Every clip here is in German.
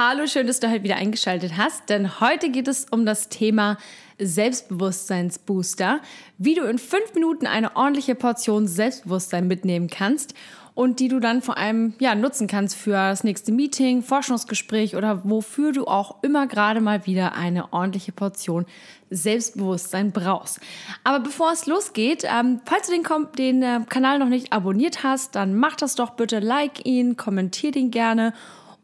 Hallo, schön, dass du heute wieder eingeschaltet hast, denn heute geht es um das Thema Selbstbewusstseinsbooster, wie du in fünf Minuten eine ordentliche Portion Selbstbewusstsein mitnehmen kannst und die du dann vor allem ja, nutzen kannst für das nächste Meeting, Forschungsgespräch oder wofür du auch immer gerade mal wieder eine ordentliche Portion Selbstbewusstsein brauchst. Aber bevor es losgeht, ähm, falls du den, den äh, Kanal noch nicht abonniert hast, dann mach das doch bitte, like ihn, kommentier ihn gerne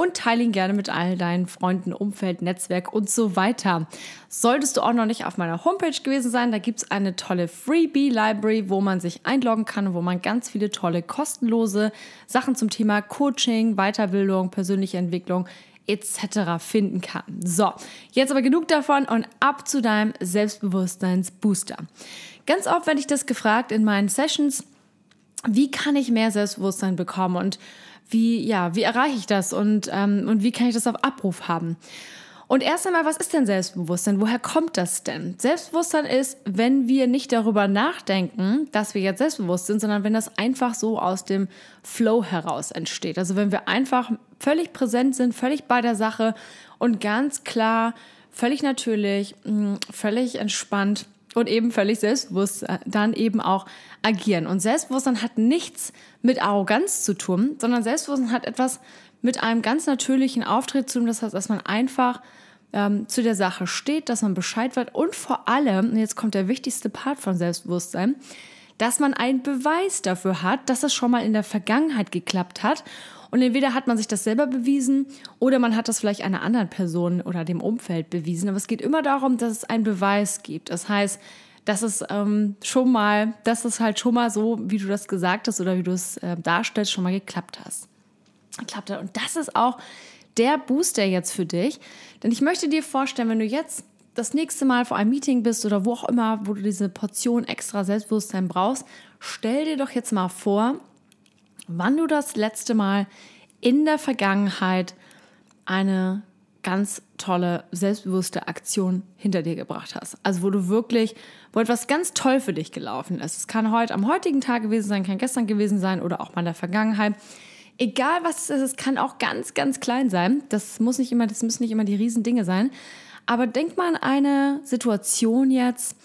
und teile ihn gerne mit all deinen Freunden, Umfeld, Netzwerk und so weiter. Solltest du auch noch nicht auf meiner Homepage gewesen sein, da gibt es eine tolle Freebie-Library, wo man sich einloggen kann wo man ganz viele tolle kostenlose Sachen zum Thema Coaching, Weiterbildung, persönliche Entwicklung etc. finden kann. So, jetzt aber genug davon und ab zu deinem Selbstbewusstseinsbooster. Ganz oft werde ich das gefragt in meinen Sessions, wie kann ich mehr Selbstbewusstsein bekommen und wie, ja, wie erreiche ich das und, ähm, und wie kann ich das auf Abruf haben? Und erst einmal, was ist denn Selbstbewusstsein? Woher kommt das denn? Selbstbewusstsein ist, wenn wir nicht darüber nachdenken, dass wir jetzt selbstbewusst sind, sondern wenn das einfach so aus dem Flow heraus entsteht. Also wenn wir einfach völlig präsent sind, völlig bei der Sache und ganz klar, völlig natürlich, mm, völlig entspannt und eben völlig selbstbewusst äh, dann eben auch agieren. Und Selbstbewusstsein hat nichts mit Arroganz zu tun, sondern Selbstbewusstsein hat etwas mit einem ganz natürlichen Auftritt zu tun. Das heißt, dass man einfach ähm, zu der Sache steht, dass man Bescheid wird und vor allem, und jetzt kommt der wichtigste Part von Selbstbewusstsein, dass man einen Beweis dafür hat, dass es schon mal in der Vergangenheit geklappt hat. Und entweder hat man sich das selber bewiesen oder man hat das vielleicht einer anderen Person oder dem Umfeld bewiesen. Aber es geht immer darum, dass es einen Beweis gibt. Das heißt, dass es ähm, schon mal, dass es halt schon mal so, wie du das gesagt hast oder wie du es äh, darstellst, schon mal geklappt hast. Geklappt hat. Und das ist auch der Booster jetzt für dich. Denn ich möchte dir vorstellen, wenn du jetzt das nächste Mal vor einem Meeting bist oder wo auch immer, wo du diese Portion extra Selbstbewusstsein brauchst, stell dir doch jetzt mal vor, wann du das letzte Mal in der Vergangenheit eine ganz tolle, selbstbewusste Aktion hinter dir gebracht hast. Also wo du wirklich, wo etwas ganz toll für dich gelaufen ist. Es kann heute am heutigen Tag gewesen sein, kann gestern gewesen sein oder auch mal in der Vergangenheit. Egal was es ist, es kann auch ganz, ganz klein sein. Das muss nicht immer, das müssen nicht immer die riesen Dinge sein. Aber denk mal an eine Situation jetzt,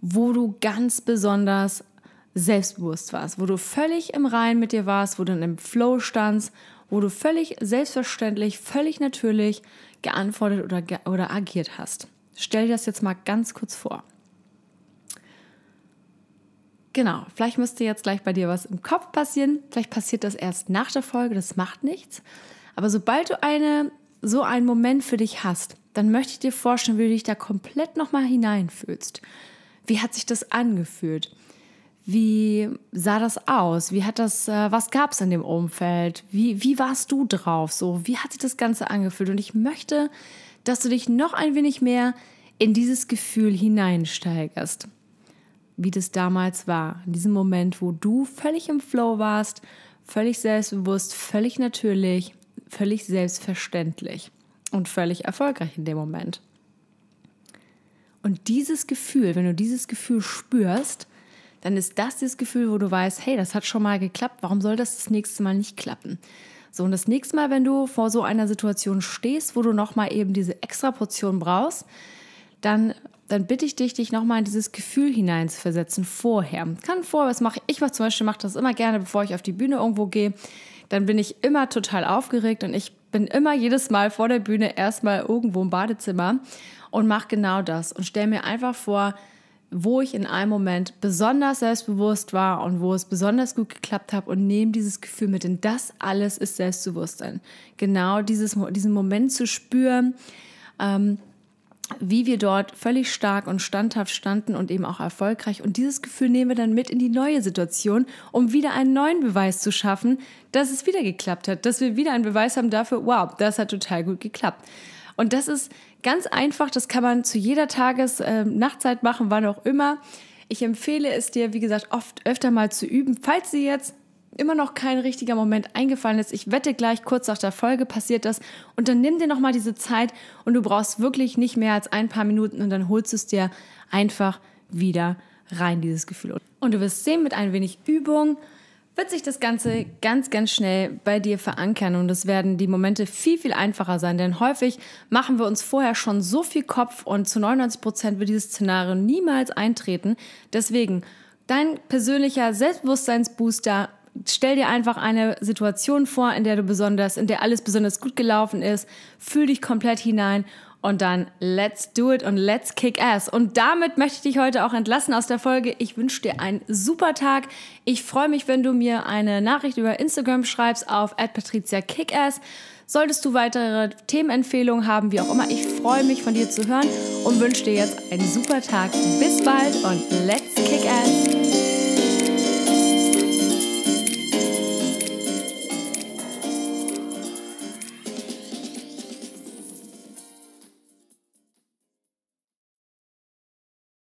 wo du ganz besonders selbstbewusst warst, wo du völlig im Rein mit dir warst, wo du in einem Flow standst, wo du völlig selbstverständlich, völlig natürlich geantwortet oder, oder agiert hast. Stell dir das jetzt mal ganz kurz vor. Genau, vielleicht müsste jetzt gleich bei dir was im Kopf passieren. Vielleicht passiert das erst nach der Folge, das macht nichts. Aber sobald du eine, so einen Moment für dich hast, dann möchte ich dir vorstellen, wie du dich da komplett nochmal hineinfühlst. Wie hat sich das angefühlt? Wie sah das aus? Wie hat das, äh, was gab es in dem Umfeld? Wie, wie warst du drauf? So, wie hat sich das Ganze angefühlt? Und ich möchte, dass du dich noch ein wenig mehr in dieses Gefühl hineinsteigerst, wie das damals war. In diesem Moment, wo du völlig im Flow warst, völlig selbstbewusst, völlig natürlich, völlig selbstverständlich und völlig erfolgreich in dem Moment. Und dieses Gefühl, wenn du dieses Gefühl spürst, dann ist das das Gefühl, wo du weißt, hey, das hat schon mal geklappt, warum soll das das nächste Mal nicht klappen? So, und das nächste Mal, wenn du vor so einer Situation stehst, wo du nochmal eben diese extra Portion brauchst, dann, dann bitte ich dich, dich nochmal in dieses Gefühl hineinzuversetzen vorher. Kann vor, was mache ich? Ich zum Beispiel mache das immer gerne, bevor ich auf die Bühne irgendwo gehe. Dann bin ich immer total aufgeregt und ich bin immer jedes Mal vor der Bühne erstmal irgendwo im Badezimmer und mache genau das und stelle mir einfach vor, wo ich in einem Moment besonders selbstbewusst war und wo es besonders gut geklappt hat und nehme dieses Gefühl mit. Denn das alles ist Selbstbewusstsein. Genau dieses, diesen Moment zu spüren, ähm, wie wir dort völlig stark und standhaft standen und eben auch erfolgreich. Und dieses Gefühl nehmen wir dann mit in die neue Situation, um wieder einen neuen Beweis zu schaffen, dass es wieder geklappt hat, dass wir wieder einen Beweis haben dafür, wow, das hat total gut geklappt. Und das ist ganz einfach, das kann man zu jeder Tages-, äh, Nachtzeit machen, wann auch immer. Ich empfehle es dir, wie gesagt, oft öfter mal zu üben. Falls dir jetzt immer noch kein richtiger Moment eingefallen ist, ich wette gleich kurz nach der Folge passiert das und dann nimm dir noch mal diese Zeit und du brauchst wirklich nicht mehr als ein paar Minuten und dann holst du es dir einfach wieder rein dieses Gefühl. Und du wirst sehen mit ein wenig Übung wird sich das Ganze ganz, ganz schnell bei dir verankern und es werden die Momente viel, viel einfacher sein, denn häufig machen wir uns vorher schon so viel Kopf und zu 99 Prozent wird dieses Szenario niemals eintreten. Deswegen, dein persönlicher Selbstbewusstseinsbooster stell dir einfach eine Situation vor, in der du besonders, in der alles besonders gut gelaufen ist. Fühl dich komplett hinein und dann let's do it und let's kick ass. Und damit möchte ich dich heute auch entlassen aus der Folge. Ich wünsche dir einen super Tag. Ich freue mich, wenn du mir eine Nachricht über Instagram schreibst auf @patriziakickass. Solltest du weitere Themenempfehlungen haben, wie auch immer, ich freue mich von dir zu hören und wünsche dir jetzt einen super Tag. Bis bald und let's kick ass.